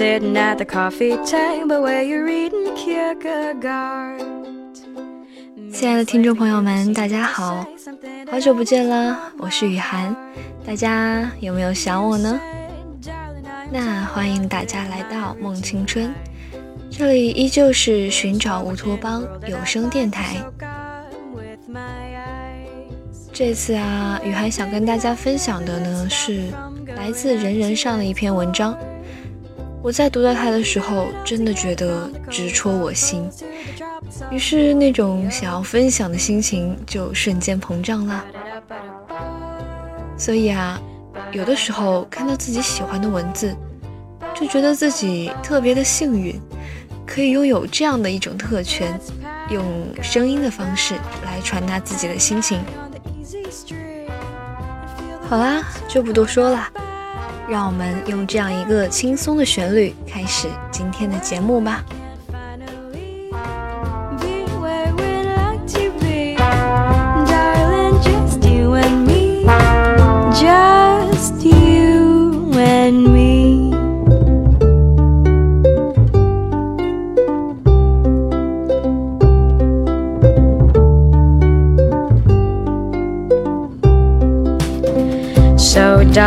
sitting at the coffee table where you're reading Kierkegaard. 亲爱的听众朋友们，大家好，好久不见啦，我是雨涵，大家有没有想我呢？那欢迎大家来到梦青春，这里依旧是寻找乌托邦有声电台。这次啊，雨涵想跟大家分享的呢是来自人人上的一篇文章。我在读到它的时候，真的觉得直戳我心，于是那种想要分享的心情就瞬间膨胀了。所以啊，有的时候看到自己喜欢的文字，就觉得自己特别的幸运，可以拥有这样的一种特权，用声音的方式来传达自己的心情。好啦，就不多说了。让我们用这样一个轻松的旋律开始今天的节目吧。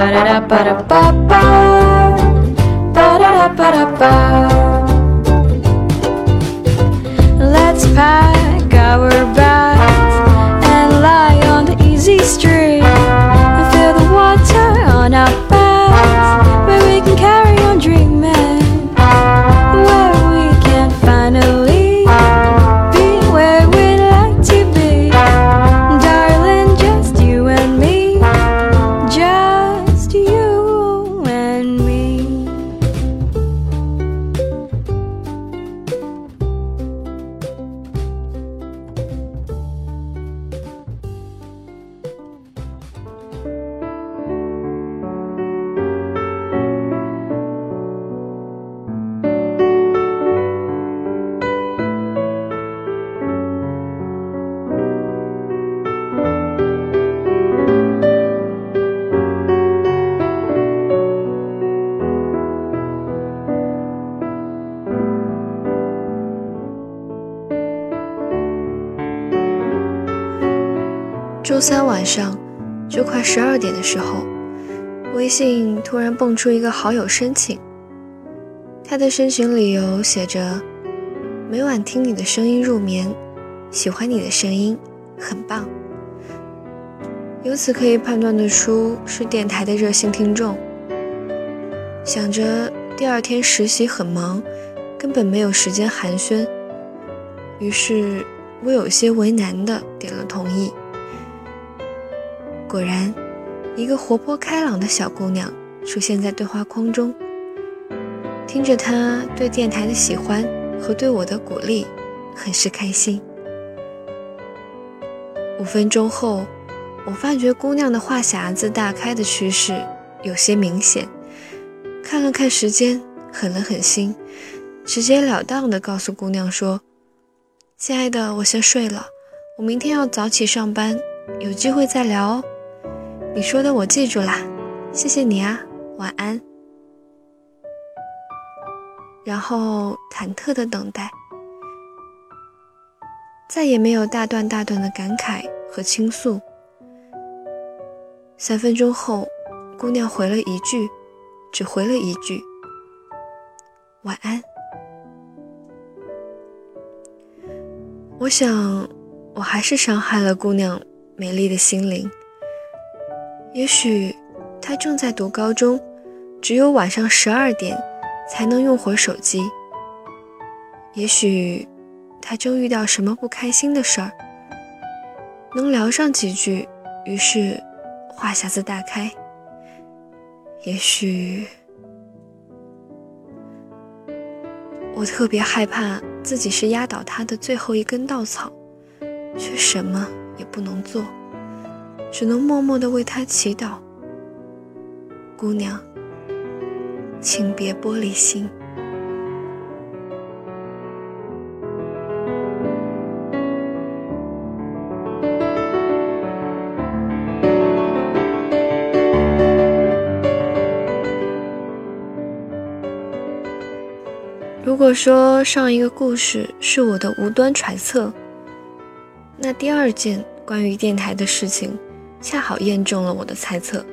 Ba-da-da-ba-da-ba-ba. Ba-da-da-ba-da-ba. Let's pack our bags 周三晚上，就快十二点的时候，微信突然蹦出一个好友申请。他的申请理由写着：“每晚听你的声音入眠，喜欢你的声音，很棒。”由此可以判断得出是电台的热心听众。想着第二天实习很忙，根本没有时间寒暄，于是我有些为难的点了同意。果然，一个活泼开朗的小姑娘出现在对话框中。听着她对电台的喜欢和对我的鼓励，很是开心。五分钟后，我发觉姑娘的话匣子大开的趋势有些明显。看了看时间，狠了狠心，直截了当地告诉姑娘说：“亲爱的，我先睡了，我明天要早起上班，有机会再聊哦。”你说的我记住啦，谢谢你啊，晚安。然后忐忑的等待，再也没有大段大段的感慨和倾诉。三分钟后，姑娘回了一句，只回了一句：“晚安。”我想，我还是伤害了姑娘美丽的心灵。也许他正在读高中，只有晚上十二点才能用会手机。也许他正遇到什么不开心的事儿，能聊上几句，于是话匣子大开。也许我特别害怕自己是压倒他的最后一根稻草，却什么也不能做，只能默默地为他祈祷。姑娘，请别玻璃心。如果说上一个故事是我的无端揣测，那第二件关于电台的事情，恰好验证了我的猜测。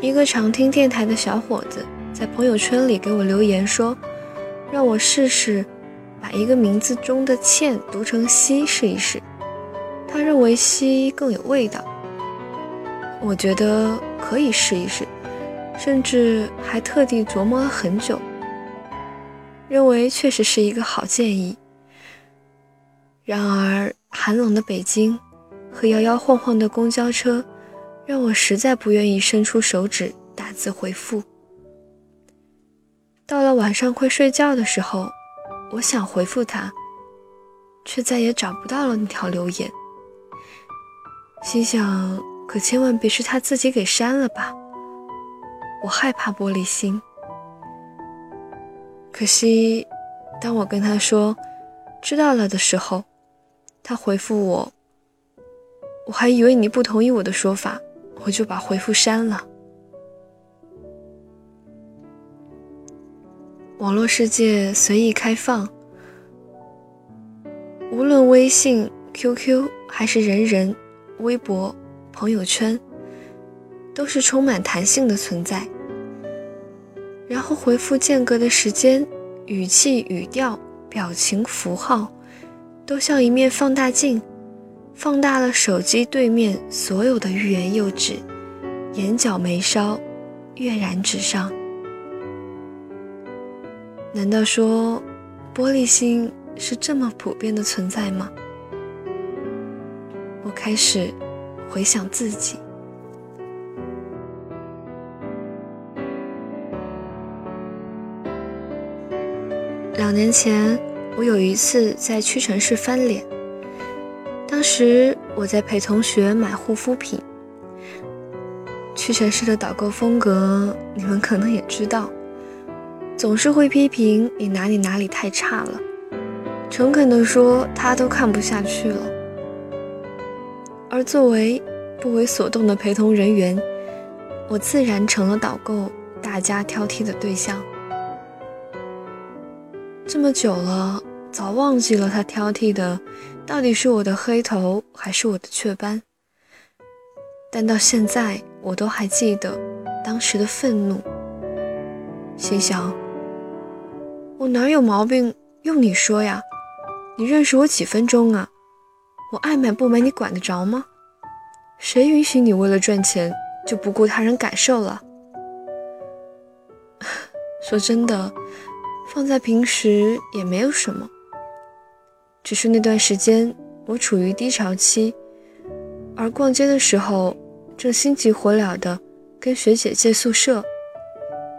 一个常听电台的小伙子在朋友圈里给我留言说，让我试试把一个名字中的“倩”读成“西”试一试。他认为“西”更有味道，我觉得可以试一试，甚至还特地琢磨了很久。认为确实是一个好建议。然而，寒冷的北京和摇摇晃晃的公交车，让我实在不愿意伸出手指打字回复。到了晚上快睡觉的时候，我想回复他，却再也找不到了那条留言。心想，可千万别是他自己给删了吧，我害怕玻璃心。可惜，当我跟他说知道了的时候，他回复我，我还以为你不同意我的说法，我就把回复删了。网络世界随意开放，无论微信、QQ 还是人人、微博、朋友圈，都是充满弹性的存在。然后回复间隔的时间、语气、语调、表情符号，都像一面放大镜，放大了手机对面所有的欲言又止、眼角眉梢跃然纸上。难道说，玻璃心是这么普遍的存在吗？我开始回想自己。两年前，我有一次在屈臣氏翻脸。当时我在陪同学买护肤品。屈臣氏的导购风格，你们可能也知道，总是会批评你哪里哪里太差了，诚恳地说他都看不下去了。而作为不为所动的陪同人员，我自然成了导购大家挑剔的对象。这么久了，早忘记了他挑剔的到底是我的黑头还是我的雀斑。但到现在，我都还记得当时的愤怒。心想：我哪有毛病？用你说呀？你认识我几分钟啊？我爱买不买，你管得着吗？谁允许你为了赚钱就不顾他人感受了？说真的。放在平时也没有什么，只是那段时间我处于低潮期，而逛街的时候正心急火燎的跟学姐借宿舍，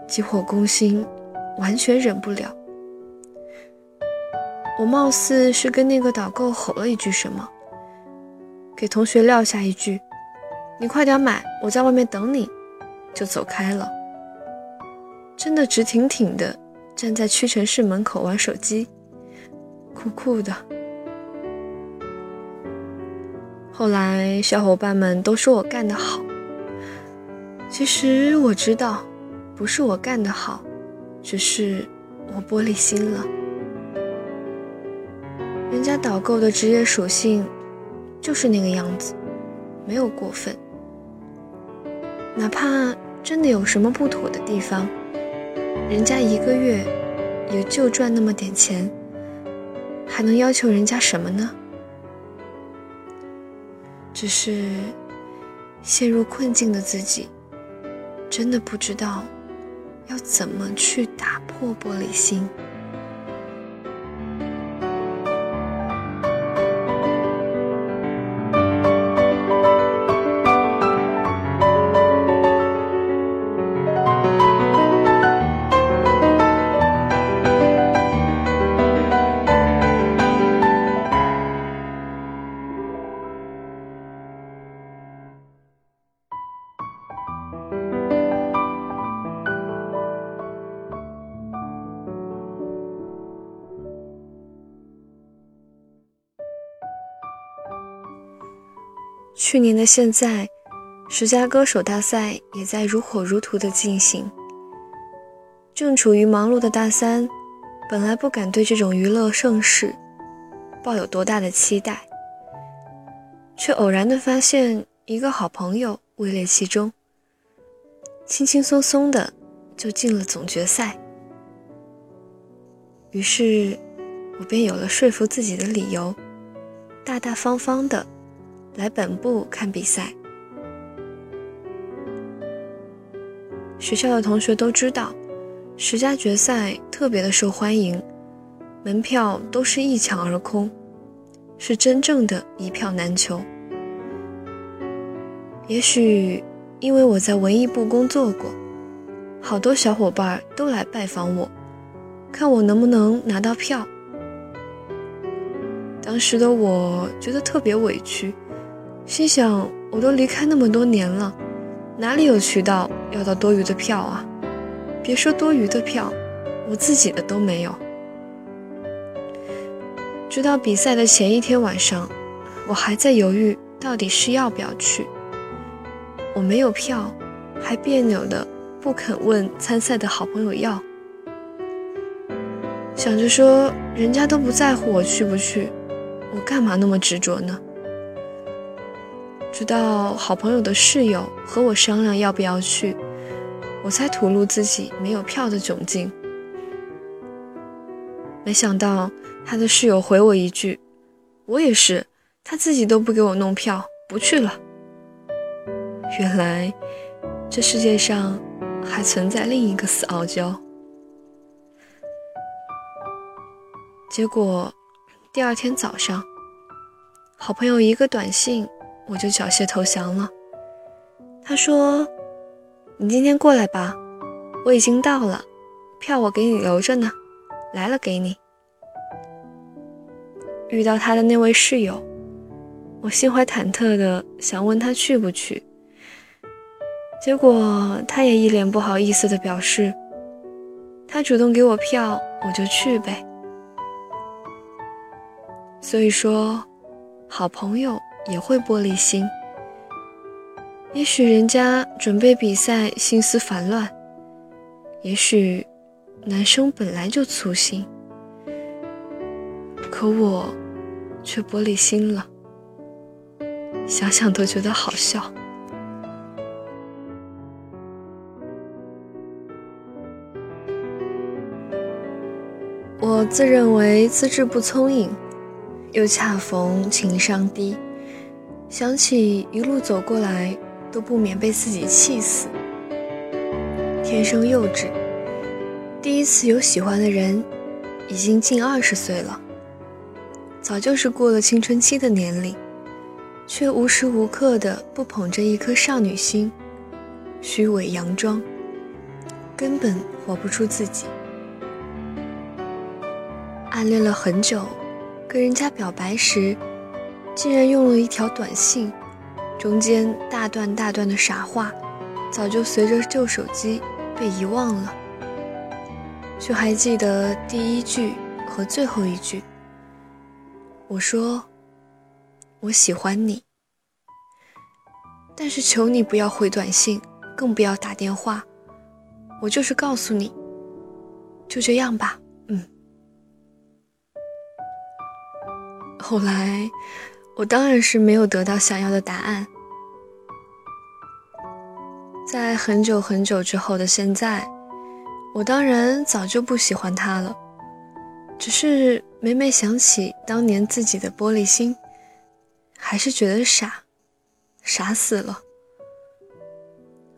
急火攻心，完全忍不了。我貌似是跟那个导购吼了一句什么，给同学撂下一句：“你快点买，我在外面等你”，就走开了。真的直挺挺的。站在屈臣氏门口玩手机，酷酷的。后来小伙伴们都说我干得好，其实我知道，不是我干得好，只是我玻璃心了。人家导购的职业属性就是那个样子，没有过分。哪怕真的有什么不妥的地方。人家一个月也就赚那么点钱，还能要求人家什么呢？只是陷入困境的自己，真的不知道要怎么去打破玻璃心。去年的现在，十佳歌手大赛也在如火如荼的进行。正处于忙碌的大三，本来不敢对这种娱乐盛世抱有多大的期待，却偶然的发现一个好朋友位列其中，轻轻松松的就进了总决赛。于是，我便有了说服自己的理由，大大方方的来本部看比赛。学校的同学都知道，十佳决赛特别的受欢迎，门票都是一抢而空，是真正的一票难求。也许因为我在文艺部工作过，好多小伙伴都来拜访我。看我能不能拿到票。当时的我觉得特别委屈，心想我都离开那么多年了，哪里有渠道要到多余的票啊？别说多余的票，我自己的都没有。直到比赛的前一天晚上，我还在犹豫到底是要不要去。我没有票，还别扭的不肯问参赛的好朋友要。想着说，人家都不在乎我去不去，我干嘛那么执着呢？直到好朋友的室友和我商量要不要去，我才吐露自己没有票的窘境。没想到他的室友回我一句：“我也是，他自己都不给我弄票，不去了。”原来，这世界上还存在另一个死傲娇。结果，第二天早上，好朋友一个短信，我就缴械投降了。他说：“你今天过来吧，我已经到了，票我给你留着呢，来了给你。”遇到他的那位室友，我心怀忐忑的想问他去不去，结果他也一脸不好意思的表示：“他主动给我票，我就去呗。”所以说，好朋友也会玻璃心。也许人家准备比赛心思烦乱，也许男生本来就粗心，可我却玻璃心了。想想都觉得好笑。我自认为资质不聪颖。又恰逢情商低，想起一路走过来，都不免被自己气死。天生幼稚，第一次有喜欢的人，已经近二十岁了，早就是过了青春期的年龄，却无时无刻的不捧着一颗少女心，虚伪佯装，根本活不出自己。暗恋了很久。跟人家表白时，竟然用了一条短信，中间大段大段的傻话，早就随着旧手机被遗忘了，却还记得第一句和最后一句。我说：“我喜欢你，但是求你不要回短信，更不要打电话。我就是告诉你，就这样吧。”嗯后来，我当然是没有得到想要的答案。在很久很久之后的现在，我当然早就不喜欢他了，只是每每想起当年自己的玻璃心，还是觉得傻，傻死了。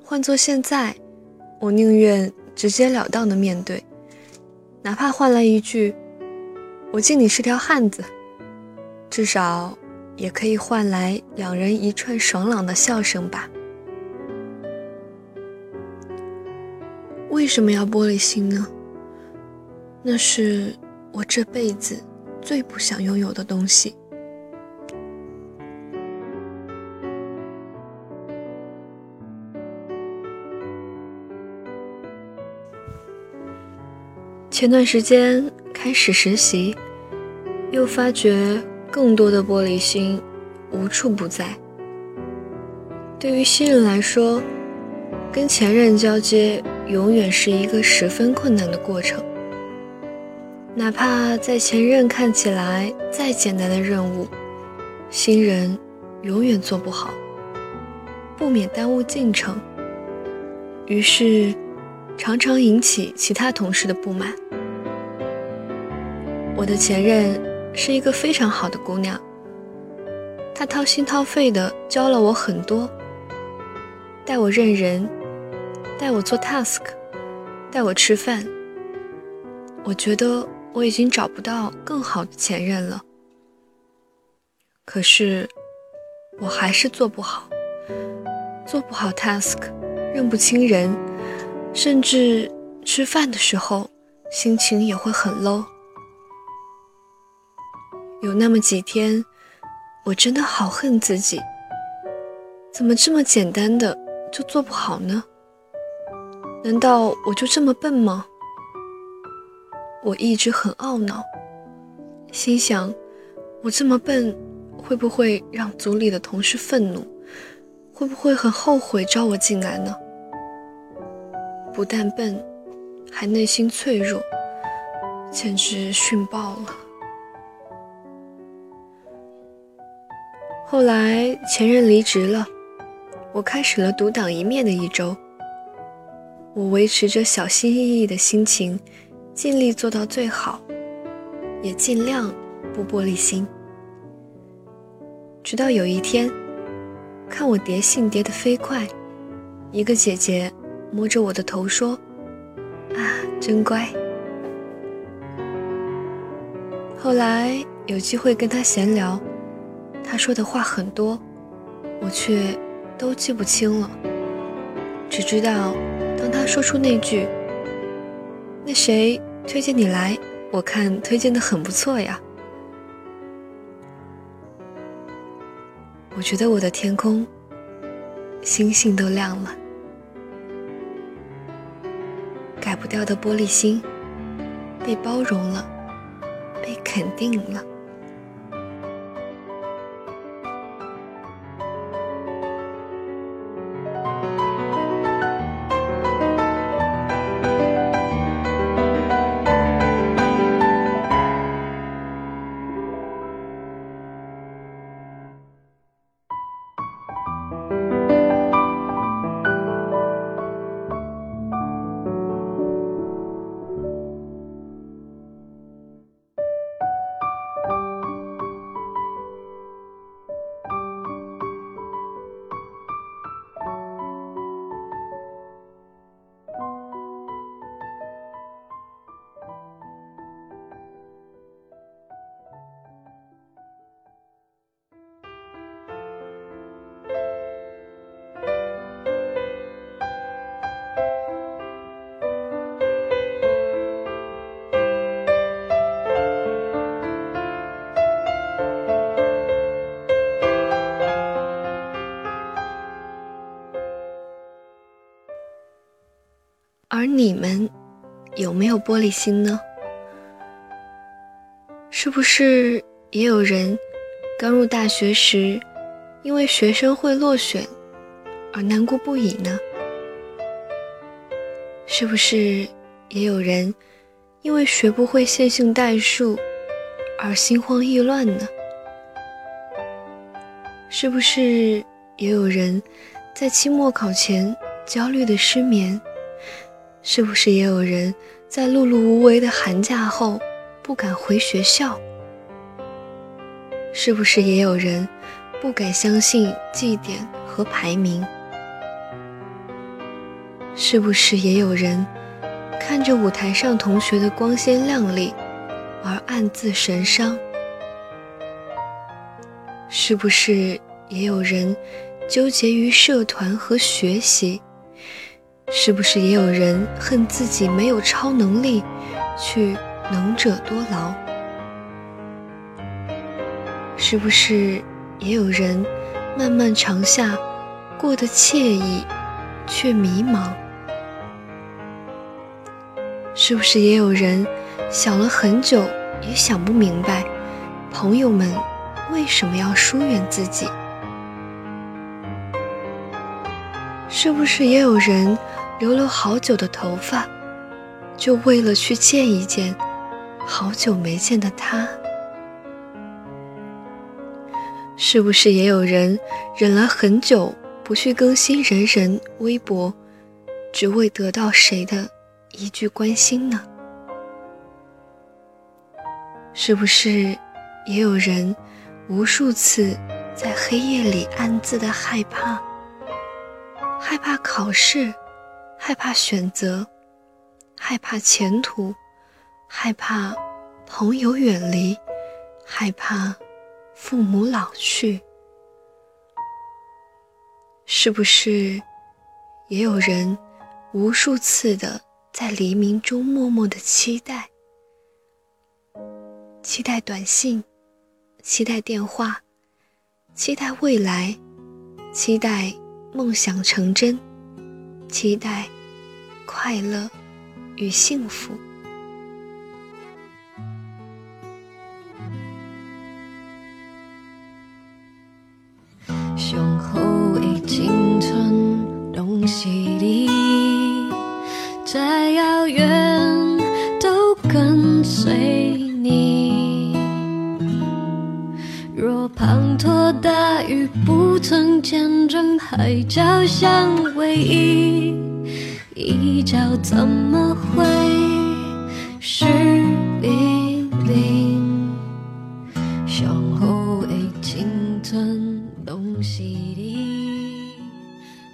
换做现在，我宁愿直截了当的面对，哪怕换来一句“我敬你是条汉子”。至少，也可以换来两人一串爽朗的笑声吧。为什么要玻璃心呢？那是我这辈子最不想拥有的东西。前段时间开始实习，又发觉。更多的玻璃心无处不在，对于新人来说，跟前任交接永远是一个十分困难的过程。哪怕在前任看起来再简单的任务，新人永远做不好，不免耽误进程，于是常常引起其他同事的不满。我的前任是一个非常好的姑娘，她掏心掏肺的教了我很多，带我认人，带我做 task，带我吃饭。我觉得我已经找不到更好的前任了，可是我还是做不好，做不好 task，认不清人，甚至吃饭的时候心情也会很 low。有那么几天，我真的好恨自己，怎么这么简单的就做不好呢？难道我就这么笨吗？我一直很懊恼，心想，我这么笨，会不会让组里的同事愤怒？会不会很后悔招我进来呢？不但笨，还内心脆弱，简直逊爆了。后来前任离职了，我开始了独当一面的一周。我维持着小心翼翼的心情，尽力做到最好，也尽量不玻璃心。直到有一天，看我叠信叠得飞快，一个姐姐摸着我的头说：“啊，真乖。”后来有机会跟她闲聊。他说的话很多，我却都记不清了。只知道，当他说出那句“那谁推荐你来？我看推荐的很不错呀。”我觉得我的天空，星星都亮了。改不掉的玻璃心，被包容了，被肯定了。而你们有没有玻璃心呢？是不是也有人刚入大学时，因为学生会落选而难过不已呢？是不是也有人因为学不会线性代数而心慌意乱呢？是不是也有人在期末考前焦虑的失眠？是不是也有人在碌碌无为的寒假后不敢回学校？是不是也有人不敢相信绩点和排名？是不是也有人看着舞台上同学的光鲜亮丽而暗自神伤？是不是也有人纠结于社团和学习？是不是也有人恨自己没有超能力去能者多劳？是不是也有人漫漫长夏过得惬意却迷茫？是不是也有人想了很久也想不明白，朋友们为什么要疏远自己？是不是也有人留了好久的头发，就为了去见一见好久没见的他？是不是也有人忍了很久不去更新人人微博，只为得到谁的一句关心呢？是不是也有人无数次在黑夜里暗自的害怕？害怕考试，害怕选择，害怕前途，害怕朋友远离，害怕父母老去。是不是也有人无数次的在黎明中默默的期待？期待短信，期待电话，期待未来，期待。梦想成真，期待快乐与幸福。滂沱大雨不曾见证海角相偎依，一角怎么会是冰冷？胸口的青春拢是你。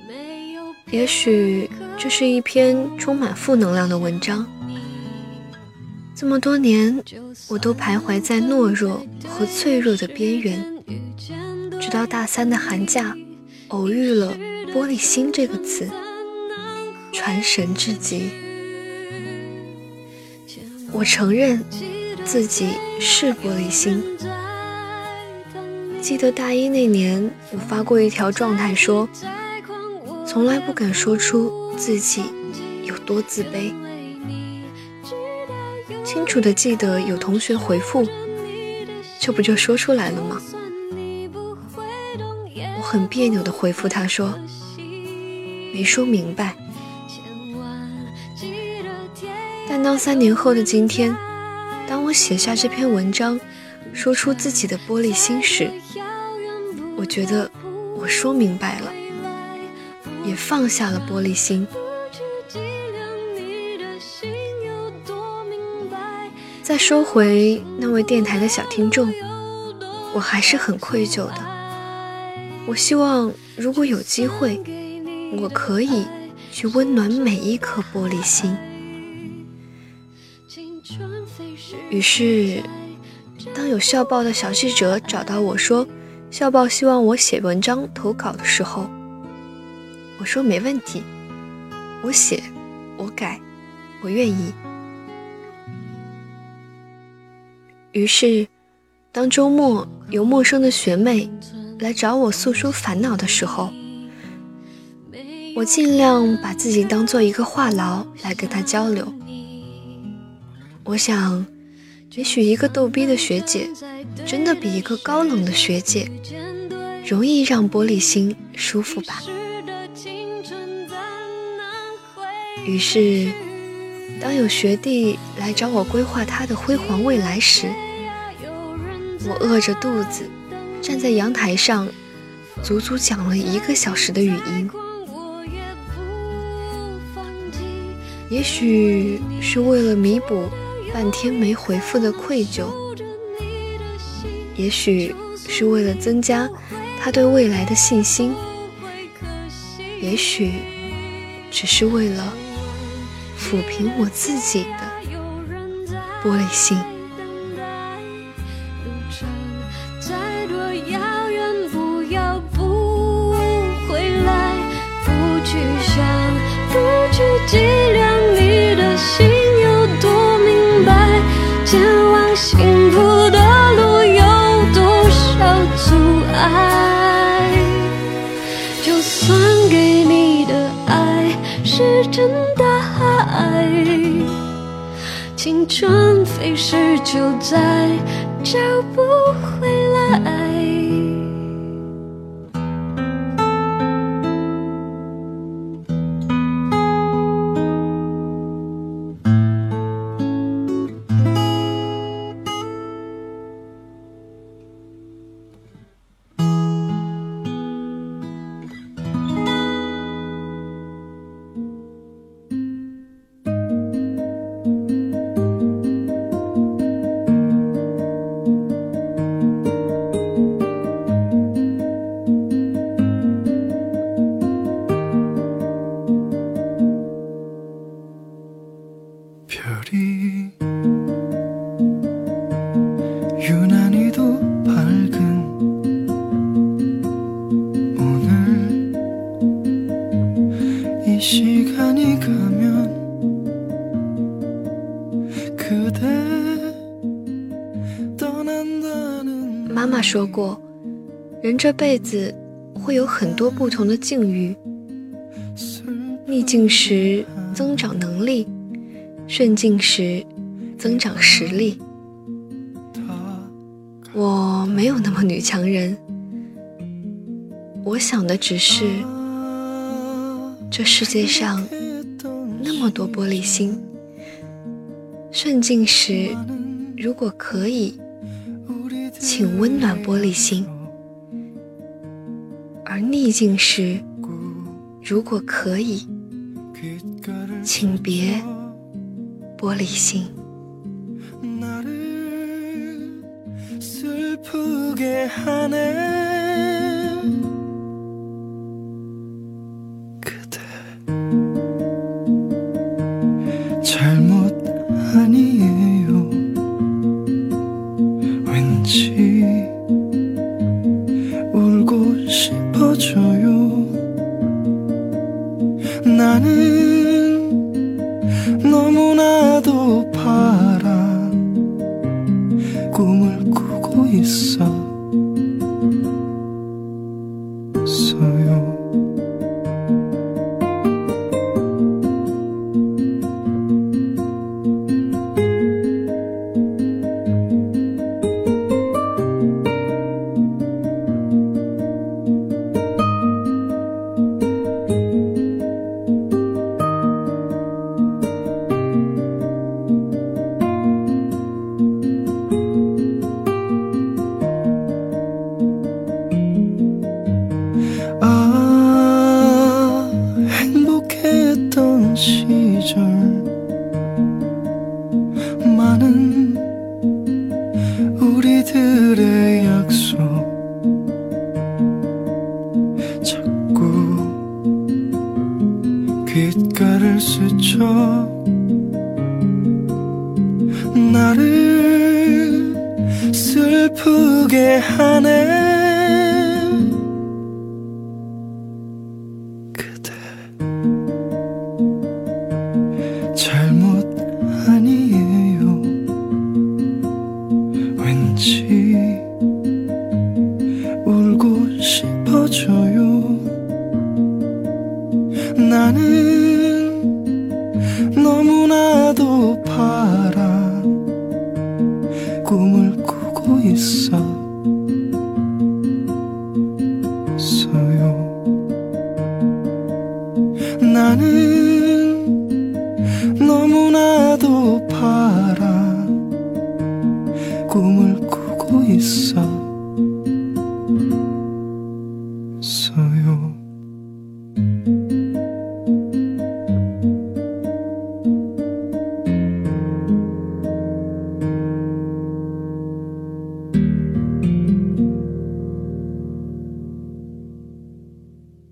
没有也许这是一篇充满负能量的文章。这么多年，我都徘徊在懦弱和脆弱的边缘，直到大三的寒假，偶遇了“玻璃心”这个词，传神至极。我承认自己是玻璃心。记得大一那年，我发过一条状态，说从来不敢说出自己有多自卑。清楚的记得有同学回复，这不就说出来了吗？很别扭的回复他说，没说明白。但当三年后的今天，当我写下这篇文章，说出自己的玻璃心时，我觉得我说明白了，也放下了玻璃心。再说回那位电台的小听众，我还是很愧疚的。我希望如果有机会，我可以去温暖每一颗玻璃心。于是，当有校报的小记者找到我说，校报希望我写文章投稿的时候，我说没问题，我写，我改，我愿意。于是，当周末有陌生的学妹来找我诉说烦恼的时候，我尽量把自己当做一个话痨来跟他交流。我想，也许一个逗逼的学姐，真的比一个高冷的学姐容易让玻璃心舒服吧。于是。当有学弟来找我规划他的辉煌未来时，我饿着肚子站在阳台上，足足讲了一个小时的语音。也许是为了弥补半天没回复的愧疚，也许是为了增加他对未来的信心，也许只是为了。抚平我自己的玻璃心。是真的。爱，青春飞逝，就在找不回来。过，人这辈子会有很多不同的境遇，逆境时增长能力，顺境时增长实力。我没有那么女强人，我想的只是，这世界上那么多玻璃心，顺境时如果可以，请温暖玻璃心；而逆境时，如果可以，请别玻璃心。